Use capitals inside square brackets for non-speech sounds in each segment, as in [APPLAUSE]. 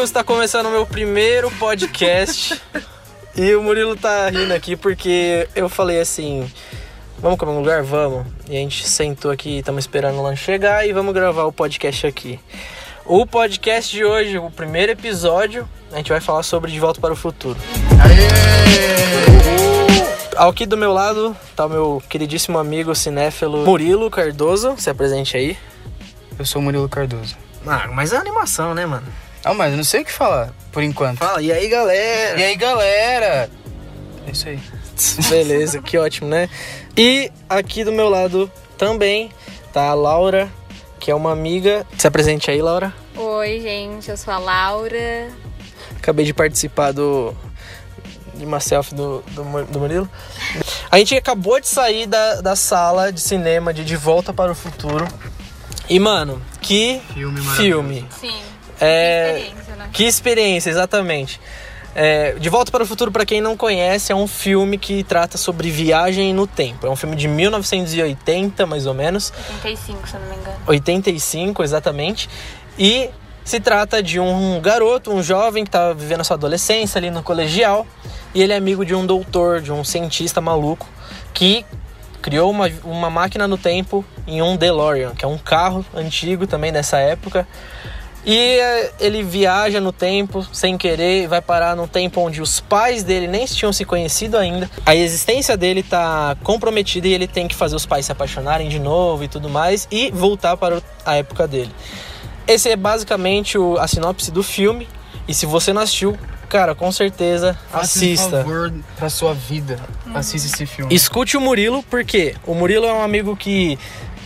amigos, está começando o meu primeiro podcast. e o Murilo tá rindo aqui porque eu falei assim: vamos comer um lugar? Vamos. E a gente sentou aqui, estamos esperando o lanche chegar e vamos gravar o podcast aqui. O podcast de hoje, o primeiro episódio, a gente vai falar sobre De Volta para o Futuro. Aqui do meu lado tá o meu queridíssimo amigo cinéfilo Murilo Cardoso. Se apresente aí. Eu sou o Murilo Cardoso. Ah, mas é animação, né, mano? Ah, mas eu não sei o que falar, por enquanto. Fala, e aí, galera? E aí, galera? É isso aí. [LAUGHS] Beleza, que ótimo, né? E aqui do meu lado também tá a Laura, que é uma amiga. Se apresente aí, Laura. Oi, gente, eu sou a Laura. Acabei de participar do de uma selfie do, do, do Murilo. A gente acabou de sair da, da sala de cinema de De Volta para o Futuro. E, mano, que Filme filme. Sim. É, Que experiência, né? que experiência, exatamente. É, de Volta para o Futuro, para quem não conhece, é um filme que trata sobre viagem no tempo. É um filme de 1980, mais ou menos. 85, se não me engano. 85, exatamente. E se trata de um garoto, um jovem que tá vivendo a sua adolescência ali no colegial. E ele é amigo de um doutor, de um cientista maluco, que criou uma, uma máquina no tempo em um DeLorean, que é um carro antigo também dessa época. E eh, ele viaja no tempo sem querer, vai parar num tempo onde os pais dele nem tinham se conhecido ainda. A existência dele tá comprometida e ele tem que fazer os pais se apaixonarem de novo e tudo mais e voltar para a época dele. Esse é basicamente o- a sinopse do filme. E se você não assistiu, cara, com certeza Faça um assista. favor pra sua vida. Assista esse filme. Escute o Murilo, porque o Murilo é um amigo que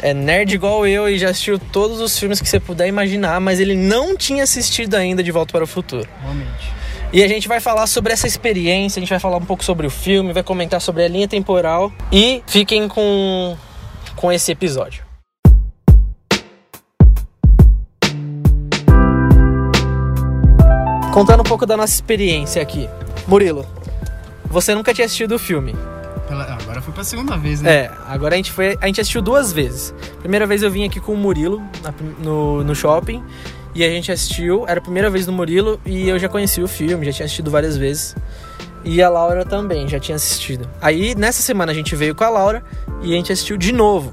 é nerd igual eu e já assistiu todos os filmes que você puder imaginar, mas ele não tinha assistido ainda De Volta para o Futuro. Realmente. E a gente vai falar sobre essa experiência, a gente vai falar um pouco sobre o filme, vai comentar sobre a linha temporal e fiquem com, com esse episódio. Contando um pouco da nossa experiência aqui. Murilo, você nunca tinha assistido o filme. Pela- ah, Agora foi pra segunda vez, né? É, agora a gente foi. A gente assistiu duas vezes. Primeira vez eu vim aqui com o Murilo na no, no shopping. E a gente assistiu. Era a primeira vez do Murilo e eu já conhecia o filme, já tinha assistido várias vezes. E a Laura também, já tinha assistido. Aí nessa semana a gente veio com a Laura e a gente assistiu de novo.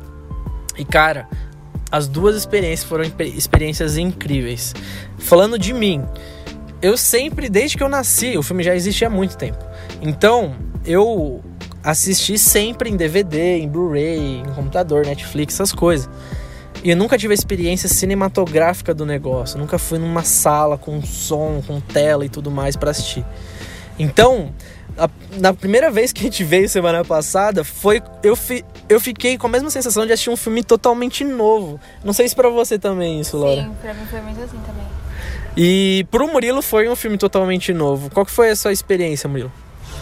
E cara, as duas experiências foram experiências incríveis. Falando de mim, eu sempre, desde que eu nasci, o filme já existe há muito tempo. Então, eu assisti sempre em DVD, em Blu-ray, em computador, Netflix, essas coisas. E eu nunca tive a experiência cinematográfica do negócio. Nunca fui numa sala com som, com tela e tudo mais pra assistir. Então, a- na primeira vez que a gente veio semana passada, foi eu, fi- eu fiquei com a mesma sensação de assistir um filme totalmente novo. Não sei se pra você também isso, Laura. Sim, pra mim foi muito assim também. E pro Murilo foi um filme totalmente novo. Qual que foi a sua experiência, Murilo?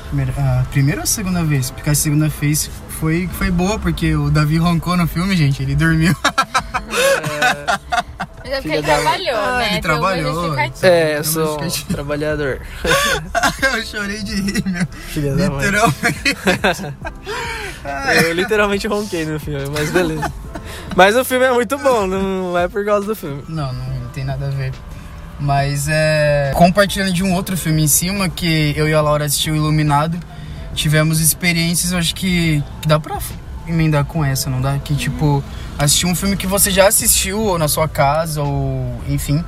Primeira, a primeira ou a segunda vez? Porque a segunda vez foi, foi boa, porque o Davi roncou no filme, gente. Ele dormiu. [LAUGHS] Mas é porque ele da- trabalhou, Ah, né? ele trabalhou. É, eu sou um trabalhador. [LAUGHS] eu chorei de rir, meu. Filha da mãe. Literalmente. [LAUGHS] Eu literalmente ronquei no filme, mas beleza. Mas o filme é muito bom, não é por causa do filme. Não, não tem nada a ver. Mas é. Compartilhando de um outro filme em cima, que eu e a Laura assistiu Iluminado, tivemos experiências, acho que, que dá pra emendar com essa, não dá? Que tipo, assistir um filme que você já assistiu, ou na sua casa, ou enfim.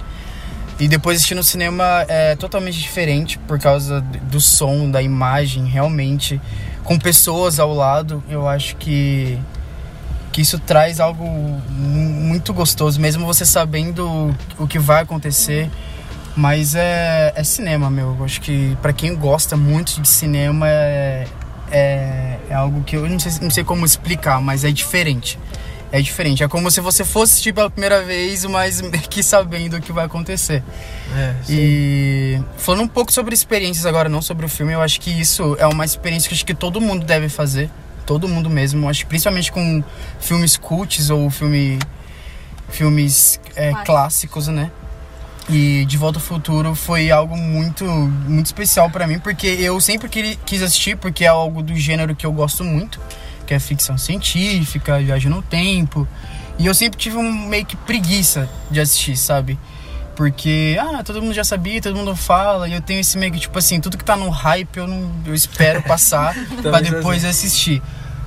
E depois assistir no cinema é totalmente diferente por causa do som, da imagem, realmente. Com pessoas ao lado, eu acho que que isso traz algo mu- muito gostoso, mesmo você sabendo o que vai acontecer. Mas é, é cinema, meu. Eu acho que pra quem gosta muito de cinema é, é, é algo que eu não sei, não sei como explicar, mas é diferente. É diferente. É como se você fosse assistir pela primeira vez, mas [LAUGHS] meio que sabendo o que vai acontecer. É, E falando um pouco sobre experiências agora, não sobre o filme, eu acho que isso é uma experiência que acho que todo mundo deve fazer. Todo mundo mesmo. Eu acho principalmente com filmes cults ou filme, filmes é, Clássicos. clássicos, né? E De Volta ao Futuro foi algo muito, muito especial pra mim, porque eu sempre quis assistir, porque é algo do gênero que eu gosto muito, que é ficção científica, viagem no tempo. E eu sempre tive um meio que preguiça de assistir, sabe? Porque, ah, todo mundo já sabia, todo mundo fala, e eu tenho esse meio que, tipo assim, tudo que tá no hype eu não eu espero passar [LAUGHS] sou depois assistir.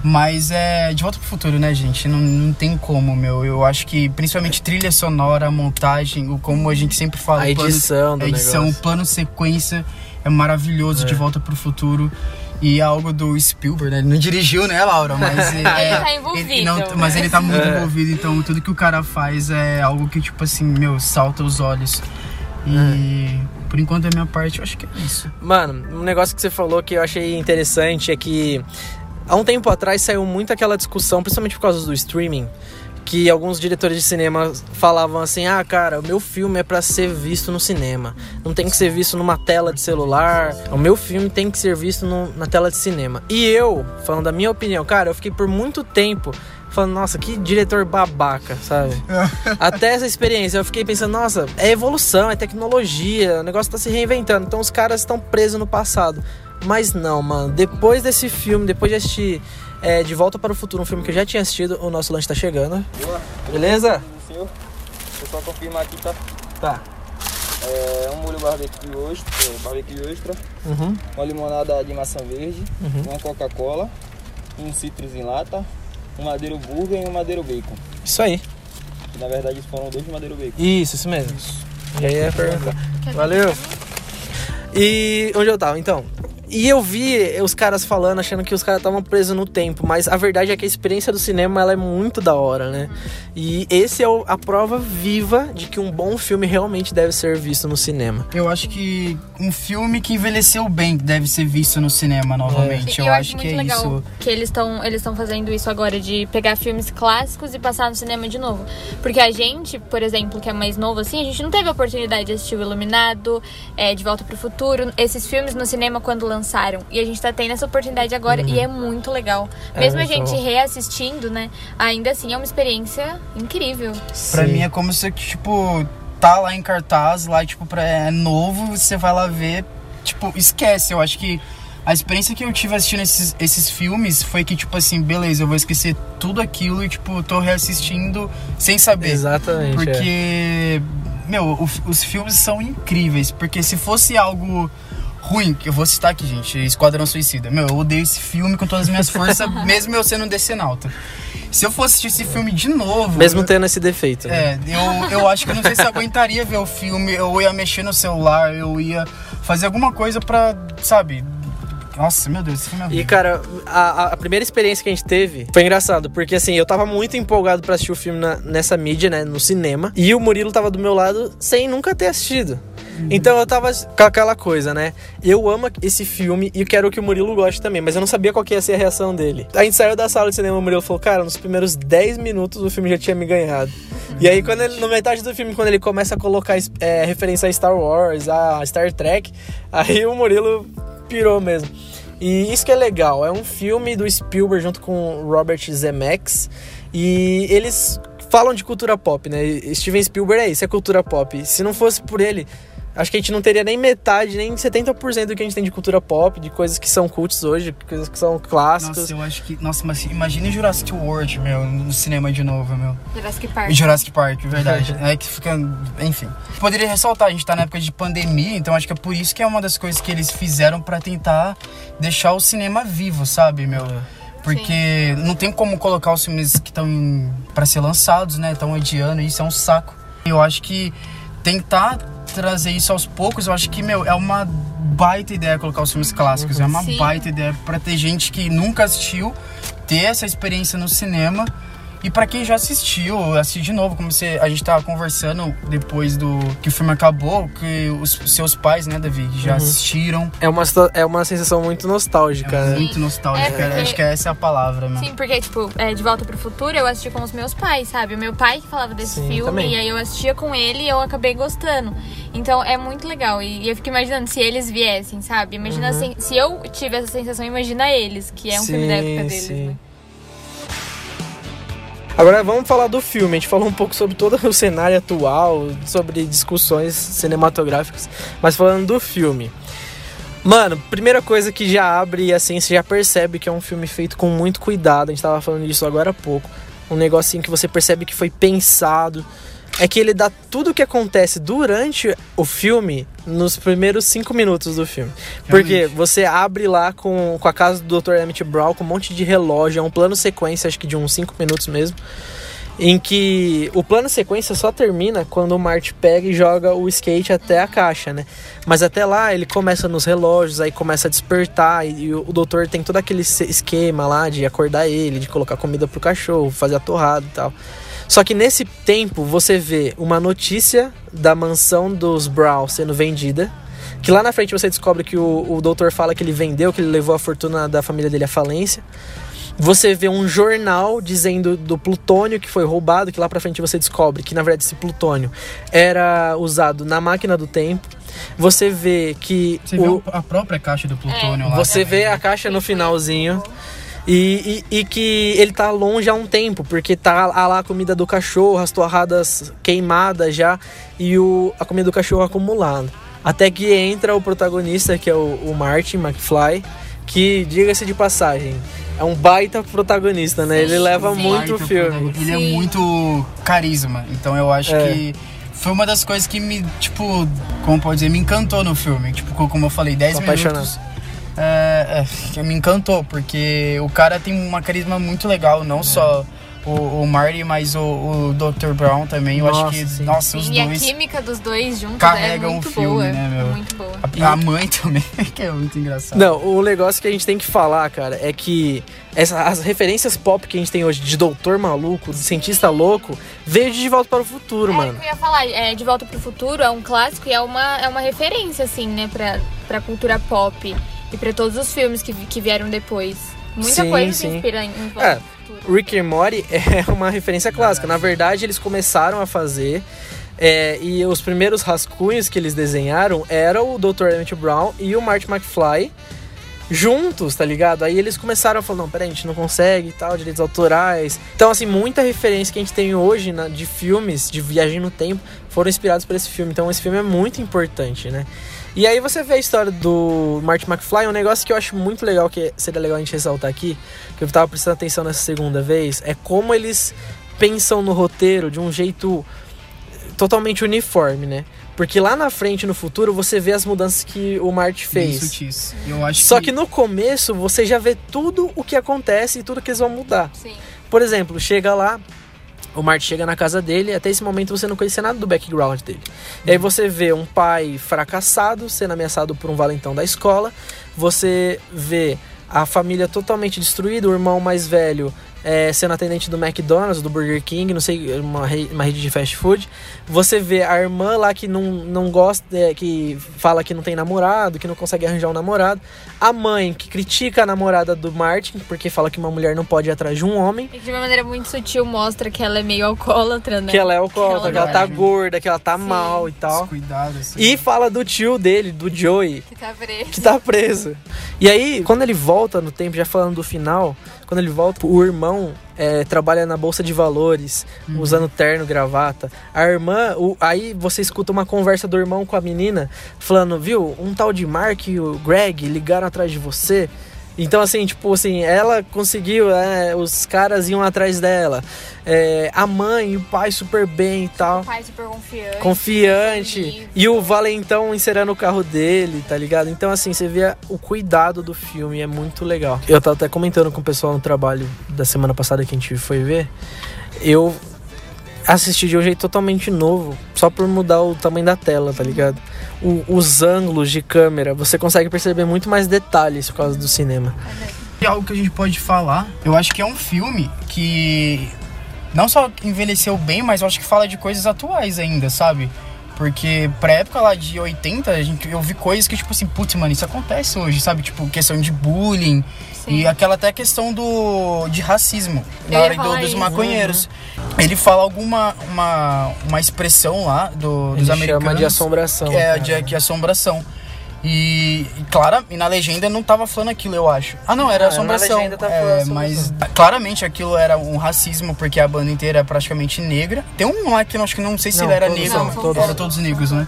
Mas é de volta pro futuro, né, gente? Não, não tem como, meu. Eu acho que principalmente trilha sonora, montagem, o como a gente sempre fala, A o plano- edição do a edição, o plano sequência é maravilhoso de volta pro futuro. E é algo do Spielberg, né? Ele não dirigiu, né, Laura? Mas [LAUGHS] é, tá envolvido. ele não- mas ele tá muito É. envolvido, então tudo que o cara faz é algo que, tipo assim, meu, salta os olhos. E por enquanto, da minha parte, eu acho que é isso. Mano, um negócio que você falou que eu achei interessante é que há um tempo atrás saiu muito aquela discussão, principalmente por causa do streaming, que alguns diretores de cinema falavam assim: "Ah, cara, o meu filme é pra ser visto no cinema. Não tem que ser visto numa tela de celular. O meu filme tem que ser visto no- na tela de cinema". E eu, falando da minha opinião, cara, eu fiquei por muito tempo falando, nossa, que diretor babaca, sabe? [LAUGHS] Até essa experiência, eu fiquei pensando, nossa, é evolução, é tecnologia, o negócio tá se reinventando, então os caras estão presos no passado. Mas não, mano, depois desse filme, depois de assistir é, De Volta para o Futuro, um filme que eu já tinha assistido, o nosso lanche tá chegando. Boa. Beleza? Senhor, eu só confirmar aqui, tá? Tá. É, um molho barbecue extra, é, barbecue extra, Uhum. uma limonada de maçã verde, Uhum. uma Coca-Cola, um citrus em lata, um madeiro burger e um madeiro bacon. Isso aí. Que, na verdade foram dois madeiro bacon. Isso, isso mesmo. Já ia perguntar. Valeu. E onde eu tava? Então. E eu vi os caras falando, achando que os caras estavam presos no tempo, mas a verdade é que a experiência do cinema ela é muito da hora, né? E esse é o- a prova viva de que um bom filme realmente deve ser visto no cinema. Eu acho que um filme que envelheceu bem deve ser visto no cinema novamente. E Eu, acho que muito é legal isso. que eles estão eles estão fazendo isso agora de pegar filmes clássicos e passar no cinema de novo. Porque a gente, por exemplo, que é mais novo assim, a gente não teve a oportunidade de assistir o Iluminado, é, De Volta pro Futuro, esses filmes no cinema quando lançaram. E a gente tá tendo essa oportunidade agora e é muito legal. É Mesmo a muito gente reassistindo, né? Ainda assim é uma experiência incrível. Pra Sim. mim é como se, tipo, tá lá em cartaz, lá, tipo, pra, é novo, você vai lá ver, tipo, esquece. Eu acho que a experiência que eu tive assistindo esses, esses filmes foi que, tipo assim, beleza, eu vou esquecer tudo aquilo e, tipo, tô reassistindo sem saber. Exatamente. é. Porque, meu, o- os filmes são incríveis. Porque se fosse algo ruim, que eu vou citar aqui, gente, Esquadrão Suicida. Meu, eu odeio esse filme com todas as minhas forças, [LAUGHS] mesmo eu sendo um decenalta. Se eu fosse assistir esse filme de novo. Mesmo eu- tendo esse defeito. né? é, eu, eu acho que eu não sei se eu aguentaria ver o filme, eu ia mexer no celular, eu ia fazer alguma coisa pra, sabe? Nossa, meu Deus, esse filme é E, horrível. cara, a, a primeira experiência que a gente teve foi engraçado, porque assim, eu tava muito empolgado pra assistir o filme na- nessa mídia, né, no cinema, e o Murilo tava do meu lado sem nunca ter assistido. Então eu tava com aquela coisa, né? Eu amo esse filme e quero que o Murilo goste também, mas eu não sabia qual que ia ser a reação dele. A gente saiu da sala de cinema, o Murilo falou, cara, nos primeiros 10 minutos o filme já tinha me ganhado. E aí, quando ele, na metade do filme, quando ele começa a colocar é, referência a Star Wars, a Star Trek, aí o Murilo pirou mesmo. E isso que é legal, é um filme do Spielberg junto com Robert Zemeckis e eles falam de cultura pop, né? Steven Spielberg é isso, é cultura pop. Se não fosse por ele, acho que a gente não teria nem metade, nem 70% do que a gente tem de cultura pop, de coisas que são cults hoje, coisas que são clássicos. Nossa, eu acho que. Nossa, mas imagine Jurassic World, meu, no cinema de novo, meu. Jurassic Park. Jurassic Park, verdade. é que fica. Enfim. Poderia ressaltar, a gente tá na época de pandemia, então acho que é por isso que é uma das coisas que eles fizeram pra tentar deixar o cinema vivo, sabe, meu? Porque não tem como colocar os filmes que estão pra ser lançados, né? Estão adiando, isso é um saco. Eu acho que tentar trazer isso aos poucos, eu acho que, meu, é uma baita ideia colocar os filmes clássicos. É uma Sim. baita ideia pra ter gente que nunca assistiu, ter essa experiência no cinema. E pra quem já assistiu, assistir de novo, como você, a gente tava conversando depois do que o filme acabou, que os seus pais, né, Davi, já assistiram. É uma, é uma sensação muito nostálgica, É né? muito nostálgica, É, porque- acho que essa é a palavra, mano. Sim, porque, tipo, é, De Volta pro Futuro eu assisti com os meus pais, sabe? O meu pai que falava desse Sim, filme, também. e aí eu assistia com ele e eu acabei gostando. Então é muito legal. E, e eu fico imaginando se eles viessem, sabe? Imagina assim, se eu tive essa sensação, imagina eles, que é um filme da época Sim, deles, sim. né? Agora vamos falar do filme. A gente falou um pouco sobre todo o cenário atual, sobre discussões cinematográficas, mas falando do filme. Mano, primeira coisa que já abre, assim, você já percebe que é um filme feito com muito cuidado. A gente tava falando disso agora há pouco. Um negocinho que você percebe que foi pensado. É que ele dá tudo o que acontece durante o filme nos primeiros cinco minutos do filme. Porque Realmente. você abre lá com, com a casa do Dr. Emmett Brown com um monte de relógio, é um plano sequência, acho que de uns cinco minutos mesmo. Em que o plano sequência só termina quando o Marty pega e joga o skate até a caixa, né? Mas até lá ele começa nos relógios, aí começa a despertar, e, e o doutor tem todo aquele esquema lá de acordar ele, de colocar comida pro cachorro, fazer a torrada e tal. Só que nesse tempo você vê uma notícia da mansão dos Brown sendo vendida. Que lá na frente você descobre que o, o doutor fala que ele vendeu, que ele levou a fortuna da família dele à falência. Você vê um jornal dizendo do plutônio que foi roubado, que lá pra frente você descobre que na verdade esse plutônio era usado na máquina do tempo. Você vê que Você o, viu a própria caixa do plutônio lá? você vê a caixa no finalzinho. E, e, e que ele tá longe há um tempo, porque tá lá a comida do cachorro, as torradas queimadas já e o, a comida do cachorro acumulada. Até que entra o protagonista, que é o, o Martin McFly, que, diga-se de passagem, é um baita protagonista, né? Ele leva sim. muito o filme. Ele é muito carisma. Então eu acho É. que foi uma das coisas que me, tipo, como pode dizer, me encantou no filme. Tipo, como eu falei, 10 Tô apaixonado. minutos. É, é, me encantou, porque o cara tem uma carisma muito legal, não só o, o Marty, mas o, o Dr. Brown também. Eu Nossa, acho que, sim. nossa, os Sim, e a dois. química dos dois juntos Carregam é o muito filme, boa. né, meu? Muito boa. A, a mãe [LAUGHS] também, que é muito engraçado. Não, o negócio que a gente tem que falar, cara, é que essa- as referências pop que a gente tem hoje de doutor maluco, de cientista louco, veio de De Volta para o Futuro, É, mano. o que eu ia falar, é, De Volta pro Futuro é um clássico e é uma, é uma referência, assim, né, pra, pra cultura pop e pra todos os filmes que, que vieram depois. Muita Sim, coisa se sim. inspira em, em É. Rick and Morty [LAUGHS] é uma referência clássica. Na verdade, eles começaram a fazer. é, e os primeiros rascunhos que eles desenharam eram o Dr. Emmett Brown e o Marty McFly juntos, tá ligado? Aí eles começaram a falar, não, peraí, a gente não consegue e tal, direitos autorais. Então, assim, muita referência que a gente tem hoje de filmes, de viagem no tempo, foram inspirados por esse filme. Então, esse filme é muito importante, né? E aí você vê a história do Marty McFly, um negócio que eu acho muito legal, que seria legal a gente ressaltar aqui, que eu tava prestando atenção nessa segunda vez, é como eles pensam no roteiro de um jeito totalmente uniforme, né? Porque lá na frente, no futuro, você vê as mudanças que o Marty Bem fez. sutis. Eu acho Só que no começo você já vê tudo o que acontece e tudo que eles vão mudar. Sim. Por exemplo, chega lá, o Marty chega na casa dele, até esse momento você não conhecia nada do background dele. E aí você vê um pai fracassado sendo ameaçado por um valentão da escola, você vê a família totalmente destruída, o irmão mais velho é, sendo atendente do McDonald's, do Burger King, não sei, uma, re- uma rede de fast food. Você vê a irmã lá que não, não gosta, é, que fala que não tem namorado, que não consegue arranjar um namorado. A mãe que critica a namorada do Martin, porque fala que uma mulher não pode ir atrás de um homem. E que de uma maneira muito sutil mostra que ela é meio alcoólatra, né? Que ela é alcoólatra, que ela tá não é. gorda, que ela tá Sim. mal e tal. Cuidado, assim. E fala do tio dele, do Joey, Que tá preso. que tá preso. E aí, quando ele volta no tempo, já falando do final, quando ele volta, o irmão é, trabalha na bolsa de valores, usando terno, gravata. A irmã, o- aí você escuta uma conversa do irmão com a menina, falando, viu, um tal de Mark e o Greg ligaram atrás de você. Então, assim, tipo assim, ela conseguiu, é, os caras iam atrás dela. É, a mãe e o pai super bem e tal O pai super confiante. confiante e o valentão encerando o carro dele, tá ligado? Então assim, você vê o cuidado do filme, é muito legal. Eu tava até comentando com o pessoal no trabalho da semana passada que a gente foi ver. Eu assisti de um jeito totalmente novo, só por mudar o tamanho da tela, tá ligado? O- os ângulos de câmera, você consegue perceber muito mais detalhes por causa do cinema. E algo que a gente pode falar, eu acho que é um filme que não só envelheceu bem, mas eu acho que fala de coisas atuais ainda, sabe? Porque pra época lá de 80, a gente, eu vi coisas que, tipo assim, putz, mano, isso acontece hoje, sabe? Tipo, questão de bullying Sim. e aquela até questão do de racismo Eu na hora do- dos isso. maconheiros. Ele fala alguma uma, uma expressão lá do, dos Ele americanos. chama de assombração. É, cara. de, de assombração. E, e clara, e na legenda não tava falando aquilo, eu acho. Ah, não, era Ah, na assombração. legenda tá É, falando assombração. mas claramente aquilo era um racismo, porque a banda inteira é praticamente negra. Tem um lá que eu acho que não sei se Não, ele era todos negro, mas todos todos negros, né?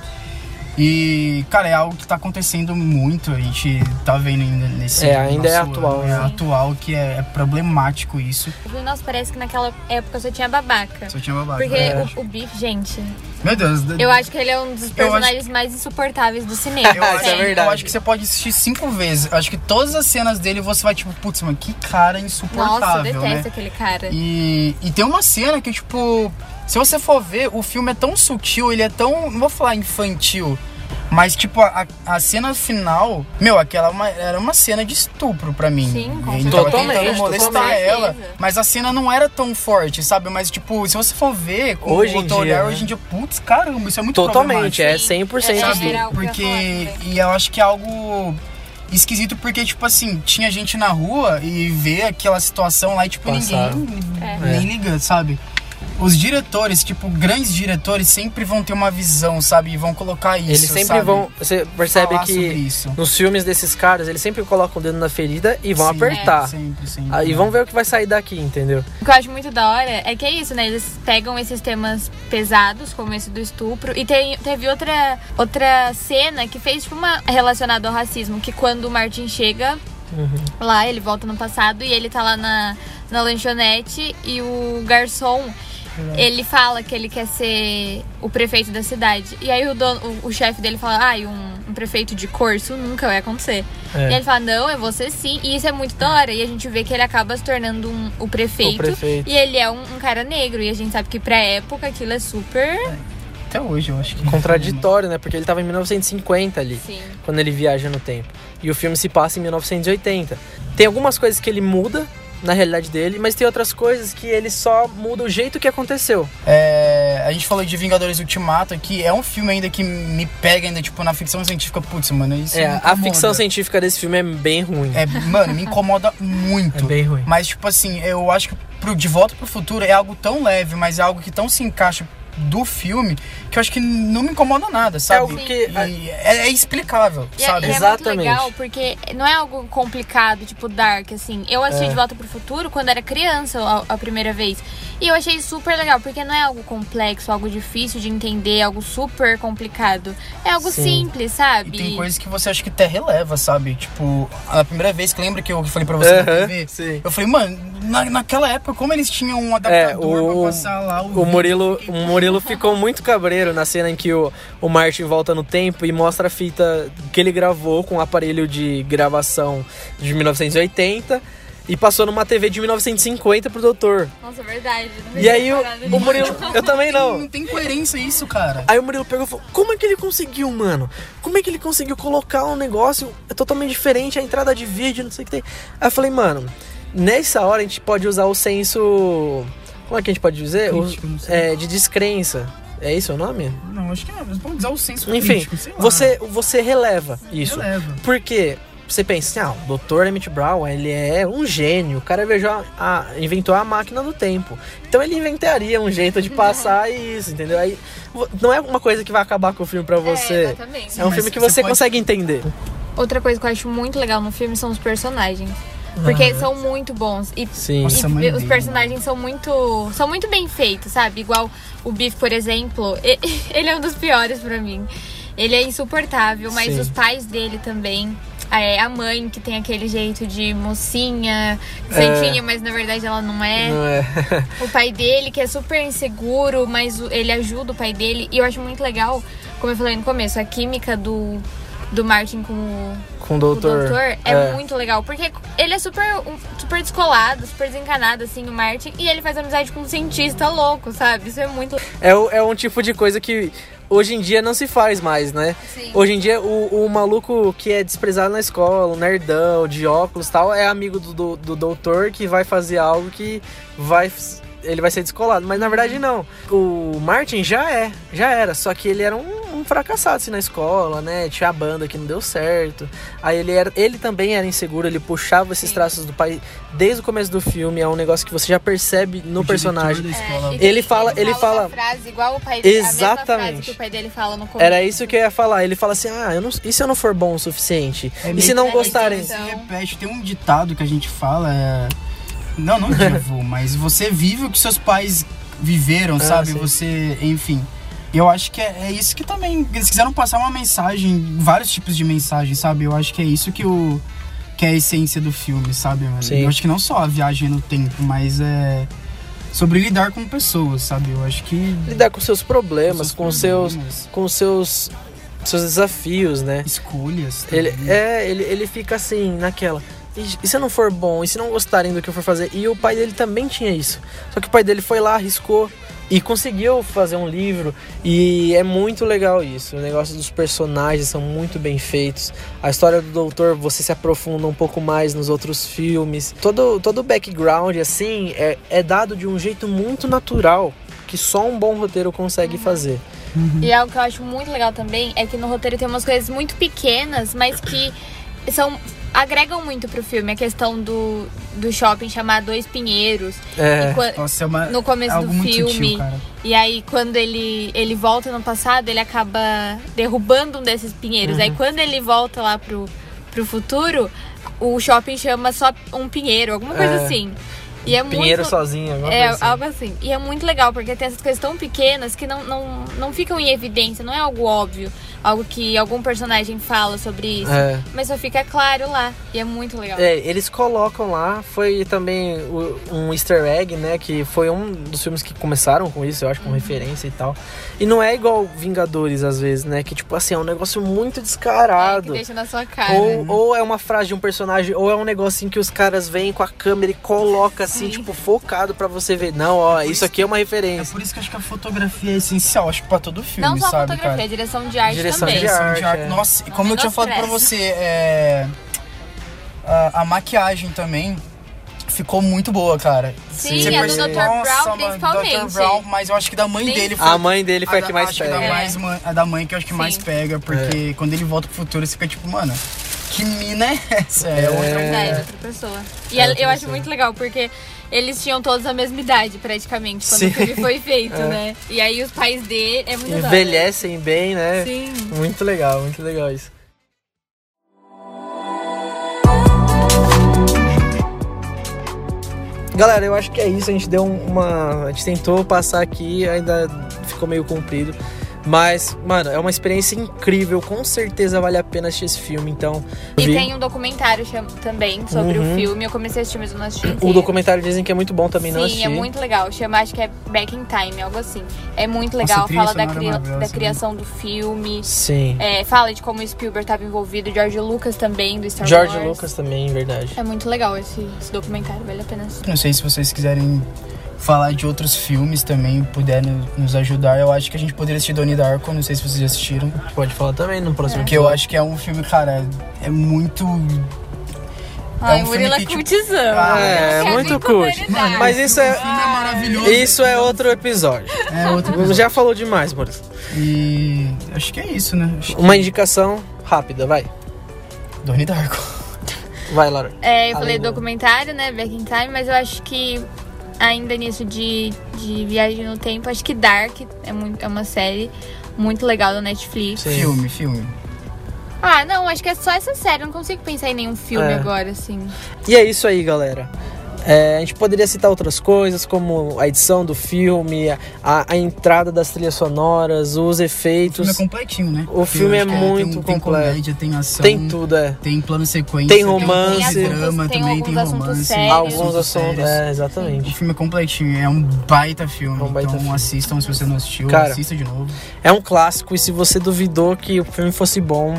E, cara, é algo que tá acontecendo muito, a gente tá vendo ainda nesse. É, ainda é atual, ano, É né? atual, que é, é problemático isso. Nossa, parece que naquela época só tinha babaca. Só tinha babado. Porque É. o, o Biff, gente, Meu Deus, eu acho que ele é um dos personagens mais insuportáveis do [LAUGHS] cinema. Eu acho, Isso é verdade. eu acho que você pode assistir cinco vezes. Eu acho que todas as cenas dele você vai, tipo, putz, mano, que cara Nossa, eu insuportável, detesto né? aquele cara. E, e tem uma cena que, tipo, se você for ver, o filme é tão sutil, ele é tão. Não vou falar infantil. Mas, tipo, a, a cena final, meu, aquela uma- era uma cena de estupro pra mim. Sim, com Ele certeza. tava Totalmente, tentando molestar ela. Mas a cena não era tão forte, sabe? Mas, tipo, se você for ver com Hoje em outro olhar, dia, né? hoje em dia, putz, caramba, isso é muito Totalmente, é problemático. 100% É, assim. Sabe? eu ia Porque. também. E eu acho que é algo esquisito porque, tipo assim, tinha gente na rua e vê aquela situação lá e, tipo, Passaram. ninguém É. nem liga, sabe? Os diretores, tipo, grandes diretores sempre vão ter uma visão, sabe? E vão colocar isso. Eles sempre sabe? vão. Você percebe Falar que isso. nos filmes desses caras, eles sempre colocam o dedo na ferida e vão Sim, apertar. Sempre, sempre. Aí vão ver o que vai sair daqui, entendeu? O que eu acho muito da hora é que é isso, né? Eles pegam esses temas pesados, como esse do estupro, e tem, teve outra, outra cena que fez, tipo, uma relacionada ao racismo, que quando o Martin chega lá, ele volta no passado e ele tá lá na, na lanchonete e o garçom. Ele fala que ele quer ser o prefeito da cidade. E aí o, dono, o, o chefe dele fala, ai, um, um prefeito de cor, isso nunca vai acontecer. É. E ele fala, não, é você sim. E isso é muito da hora. E a gente vê que ele acaba se tornando um- o, prefeito, O prefeito. E ele é um, um cara negro. E a gente sabe que pra época aquilo é super. Até hoje, eu acho que. Contraditório, né? Porque ele tava em 1950 ali. Sim. quando ele viaja no tempo. E o filme se passa em 1980. Tem algumas coisas que ele muda na realidade dele, mas tem outras coisas que ele só muda o jeito que aconteceu. É, a gente falou de Vingadores Ultimato, que é um filme ainda que me pega ainda, tipo, na ficção científica. Putz, mano, isso É, a ficção científica desse filme é bem ruim. É, mano, me incomoda [LAUGHS] muito. É bem ruim. Mas, tipo assim, eu acho que pro De Volta pro Futuro é algo tão leve, mas é algo que tão se encaixa do filme que eu acho que não me incomoda nada, sabe? algo que- E é, é explicável, E, é, sabe? e é muito Exatamente. legal porque não é algo complicado, tipo Dark, assim. Eu assisti É. De Volta pro Futuro quando era criança a, a primeira vez. E eu achei super legal, porque não é algo complexo, algo difícil de entender, algo super complicado. É algo Sim. simples, sabe? E tem coisas que você acha que até releva, sabe? Tipo, a primeira vez que lembra que eu falei pra você na Aham, TV? sim. Eu falei, mano, na, naquela época, como eles tinham um É, adaptador o, pra passar lá o, o Murilo, fiquei, o Murilo ficou muito cabreiro na cena em que o, o Martin volta no tempo e mostra a fita que ele gravou com o aparelho de gravação de 1980 e passou numa TV de 1950 pro doutor. Nossa, é verdade. não E aí o, o. Murilo, eu também não. Não tem coerência isso, cara. Aí o Murilo pegou e falou: Como é que ele conseguiu, mano? Como é que ele conseguiu colocar um negócio totalmente diferente, a entrada de vídeo, não sei o que tem. Aí eu falei, mano, nessa hora a gente pode usar o senso. Como é que a gente pode dizer? O- Crítico, não sei. é, de descrença. É isso o nome? Não, acho que é. Mas pode usar o senso Enfim, crítico, sei lá. você, você releva isso. Releva. Porque você pensa assim, ah, o Dr. Emmett Brown, ele é um gênio. O cara viajou a- a- inventou a máquina do tempo. Então ele inventaria um jeito de passar [LAUGHS] isso, entendeu? Aí não é uma coisa que vai acabar com o filme pra É, você. exatamente. É um mas filme que você você pode- consegue entender. Outra coisa que eu acho muito legal no filme são os personagens. Porque são muito bons. E, Sim. Nossa, e mãe os personagens são muito. São muito bem feitos, sabe? Igual o Biff, por exemplo. e- [LAUGHS] Ele é um dos piores pra mim. Ele é insuportável, mas Sim. os pais dele também. É, a mãe, que tem aquele jeito de mocinha, santinha, mas na verdade ela não é. Não é? [LAUGHS] O pai dele, que é super inseguro, mas ele ajuda o pai dele. E eu acho muito legal, como eu falei no começo, a química do, do Martin com o, Com o doutor. doutor é, muito legal. Porque ele é super, super descolado, super desencanado, assim, o Martin. E ele faz amizade com um cientista louco, sabe? Isso é muito... É, é um tipo de coisa que hoje em dia não se faz mais, né? Sim. Hoje em dia, o, o maluco que é desprezado na escola, o nerdão, de óculos e tal, é amigo do, do, do doutor que vai fazer algo que vai. Ele vai ser descolado. Mas na verdade, não. O Martin já é, já era. Só que ele era um, um fracassado assim na escola, né? Tinha a banda que não deu certo. Aí ele, era, ele também era inseguro, ele puxava esses traços do pai desde o começo do filme. É um negócio que você já percebe no O personagem. diretor da escola. É, e Ele fala- ele fala- uma frase igual o pai dele. A mesma frase Exatamente. que o pai dele fala no começo. Era isso que eu ia falar. Ele fala assim: ah, eu não, e se eu não for bom o suficiente? É e se não gostarem? Então- repete, tem um ditado que a gente fala, é... Não, não [LAUGHS] divo, mas você vive o que seus pais viveram, Ah, sabe? sim. Você, enfim. E eu acho que é, é isso que também. Eles quiseram passar uma mensagem, vários tipos de mensagem, sabe? Eu acho que é isso que o. Que é a essência do filme, sabe? mano? Sim. Eu acho que não só a viagem no tempo, mas é. Sobre lidar com pessoas, sabe? Eu acho que. Lidar com seus problemas, com seus, problemas, com seus, seus desafios, né? Escolhas. Ele, também. é, ele, ele fica assim, naquela. E, e se não for bom? E se não gostarem do que eu for fazer? E o pai dele também tinha isso. Só que o pai dele foi lá, arriscou e conseguiu fazer um livro. E é muito legal isso. O negócio dos personagens são muito bem feitos. A história do doutor, você se aprofunda um pouco mais nos outros filmes. Todo, todo o background, assim, é, é dado de um jeito muito natural. Que só um bom roteiro consegue fazer. E algo que eu acho muito legal também é que no roteiro tem umas coisas muito pequenas, mas que são agregam muito pro filme. A questão do, do shopping chamar Dois Pinheiros. É. E Nossa, é uma, no começo é algo do muito filme. sutil, cara. E aí, quando ele, ele volta no passado, ele acaba derrubando um desses pinheiros. Uhum. Aí, quando ele volta lá pro, pro futuro, o shopping chama só um pinheiro, alguma coisa É. assim. E é Pinheiro muito... sozinho, alguma É, coisa assim. algo assim. E é muito legal, porque tem essas coisas tão pequenas que não, não, não ficam em evidência, não é algo óbvio. Algo que algum personagem fala sobre isso. É. Mas só fica claro lá. E é muito legal. É, eles colocam lá, foi também um easter egg, né? Que foi um dos filmes que começaram com isso, eu acho, com referência e tal. E não é igual Vingadores, às vezes, né? Que, tipo assim, é um negócio muito É, que descarado. deixa na sua cara. Ou, ou é uma frase de um personagem, ou é um negocinho que os caras vêm com a câmera e coloca assim, Sim. tipo, focado pra você ver. Não, ó, isso aqui é uma É referência. por isso que eu acho que a fotografia é essencial, acho que pra todo filme, Não só a sabe, fotografia, cara? a direção de arte Direção também. de Direção arte, é. Nossa, e como eu tinha falado pra você, é, a, a maquiagem também ficou muito boa, cara. Sim, Você a do percebe- Dr. Brown, Nossa, principalmente. Dr. Brown, mas eu acho que da mãe Nem- dele foi A mãe dele foi a da- que mais acho que pega. da, É. mais, mãe- a da mãe que eu acho que mais Sim. pega, porque quando ele volta pro futuro, você fica tipo, mano, que mina é essa? É, É. outra Verdade, outra pessoa. E É eu acho muito legal, porque eles tinham todos a mesma idade, praticamente, quando Sim. o filme foi feito, [LAUGHS] É. né? E aí os pais dele. É muito. Envelhecem bem, né? Sim. Muito legal, muito legal isso. Galera, eu acho que é isso. A gente deu um- uma. A gente tentou passar aqui, ainda ficou meio comprido. Mas, mano, é uma experiência incrível. Com certeza vale a pena assistir esse filme. Então, E vi- tem um documentário também sobre Uhum. o filme. Eu comecei a assistir, mas eu não assisti. o documentário dizem que é muito bom também. não Sim, assisti. é muito legal. Chama, acho que é Back in Time, algo assim. É muito Nossa, legal. a trilha Fala da, é cria- da né? criação do filme. Sim. É, fala de como o Spielberg estava envolvido. George Lucas também, do Star George Wars. Lucas também, verdade. É muito legal esse, esse documentário, vale a pena assistir. Não sei se vocês quiserem falar de outros filmes também, puderem nos ajudar. Eu acho que a gente poderia assistir Donnie Darko, não sei se vocês já assistiram. Pode falar também no próximo Porque eu acho que é um filme, cara, é muito. Ai, um o filme Murilo é que, tipo, cultizão. Ah, é, Quer muito cult. autoridade. Mas isso é- é maravilhoso. Isso é outro episódio. É outro episódio. Já falou demais, Maurício. E acho que é isso, né? Acho que... Uma indicação rápida, vai. Donnie Darko. Vai, Laura. É, eu Além falei do- documentário, né? Back in Time, mas eu acho que ainda nisso de, de viagem no tempo, acho que Dark é, muito, é uma série muito legal da Netflix. Sim. Filme, filme. Ah, não, acho que é só essa série. Eu não consigo pensar em nenhum filme É. agora, assim. E é isso aí, galera. É, a gente poderia citar outras coisas, como a edição do filme, a, a entrada das trilhas sonoras, os O filme efeitos. é completinho, né? O filme é que muito tem, tem completo. comédia, tem ação. Tem tudo, é. Tem plano sequência. Tem romance. de drama Tem também, alguns tem assuntos romance. sérios. Alguns assuntos. sérios. É, O exatamente. filme é completinho, é um baita filme. É um baita então filme. assistam se você não assistiu, Cara, assista de novo. É um clássico e se você duvidou que o filme fosse bom,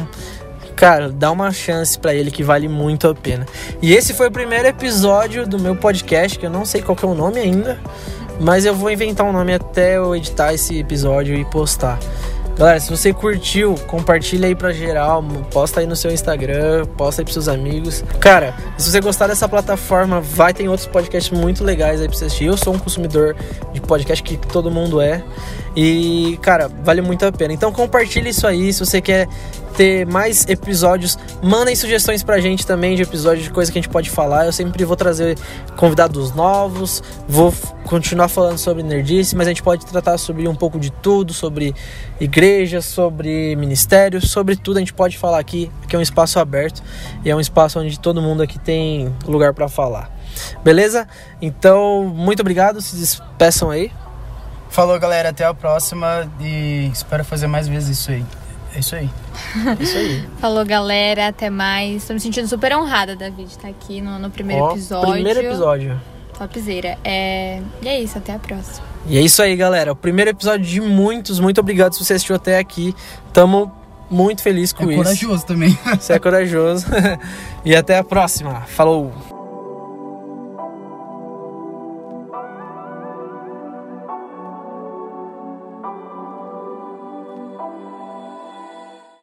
cara, dá uma chance pra ele que vale muito a pena. E esse foi o primeiro episódio do meu podcast, que eu não sei qual é o nome ainda, mas eu vou inventar um nome até eu editar esse episódio e postar. Galera, se você curtiu, compartilha aí pra geral, posta aí no seu Instagram, posta aí pros seus amigos. Cara, se você gostar dessa plataforma, vai ter outros podcasts muito legais aí pra você assistir. Eu sou um consumidor de podcast que todo mundo é. E, cara, vale muito a pena. Então compartilha isso aí, se você quer ter mais episódios, mandem sugestões pra gente também de episódios de coisa que a gente pode falar. Eu sempre vou trazer convidados novos, vou continuar falando sobre nerdice, mas a gente pode tratar sobre um pouco de tudo, sobre igreja, sobre ministério, sobre tudo a gente pode falar aqui. Aqui é um espaço aberto e é um espaço onde todo mundo aqui tem lugar pra falar. Beleza? Então, muito obrigado, se despeçam aí. Falou, galera. Até a próxima e espero fazer mais vezes isso aí. É isso aí. É isso aí. [LAUGHS] Falou, galera. Até mais. Tô me sentindo super honrada, David, de estar aqui no, no primeiro Ó, episódio. Primeiro episódio. Topzera. É... E é isso, até a próxima. E é isso aí, galera. O primeiro episódio de muitos. Muito obrigado se você assistiu até aqui. Tamo muito feliz com É isso. corajoso também. Você é corajoso. [LAUGHS] e até a próxima. Falou!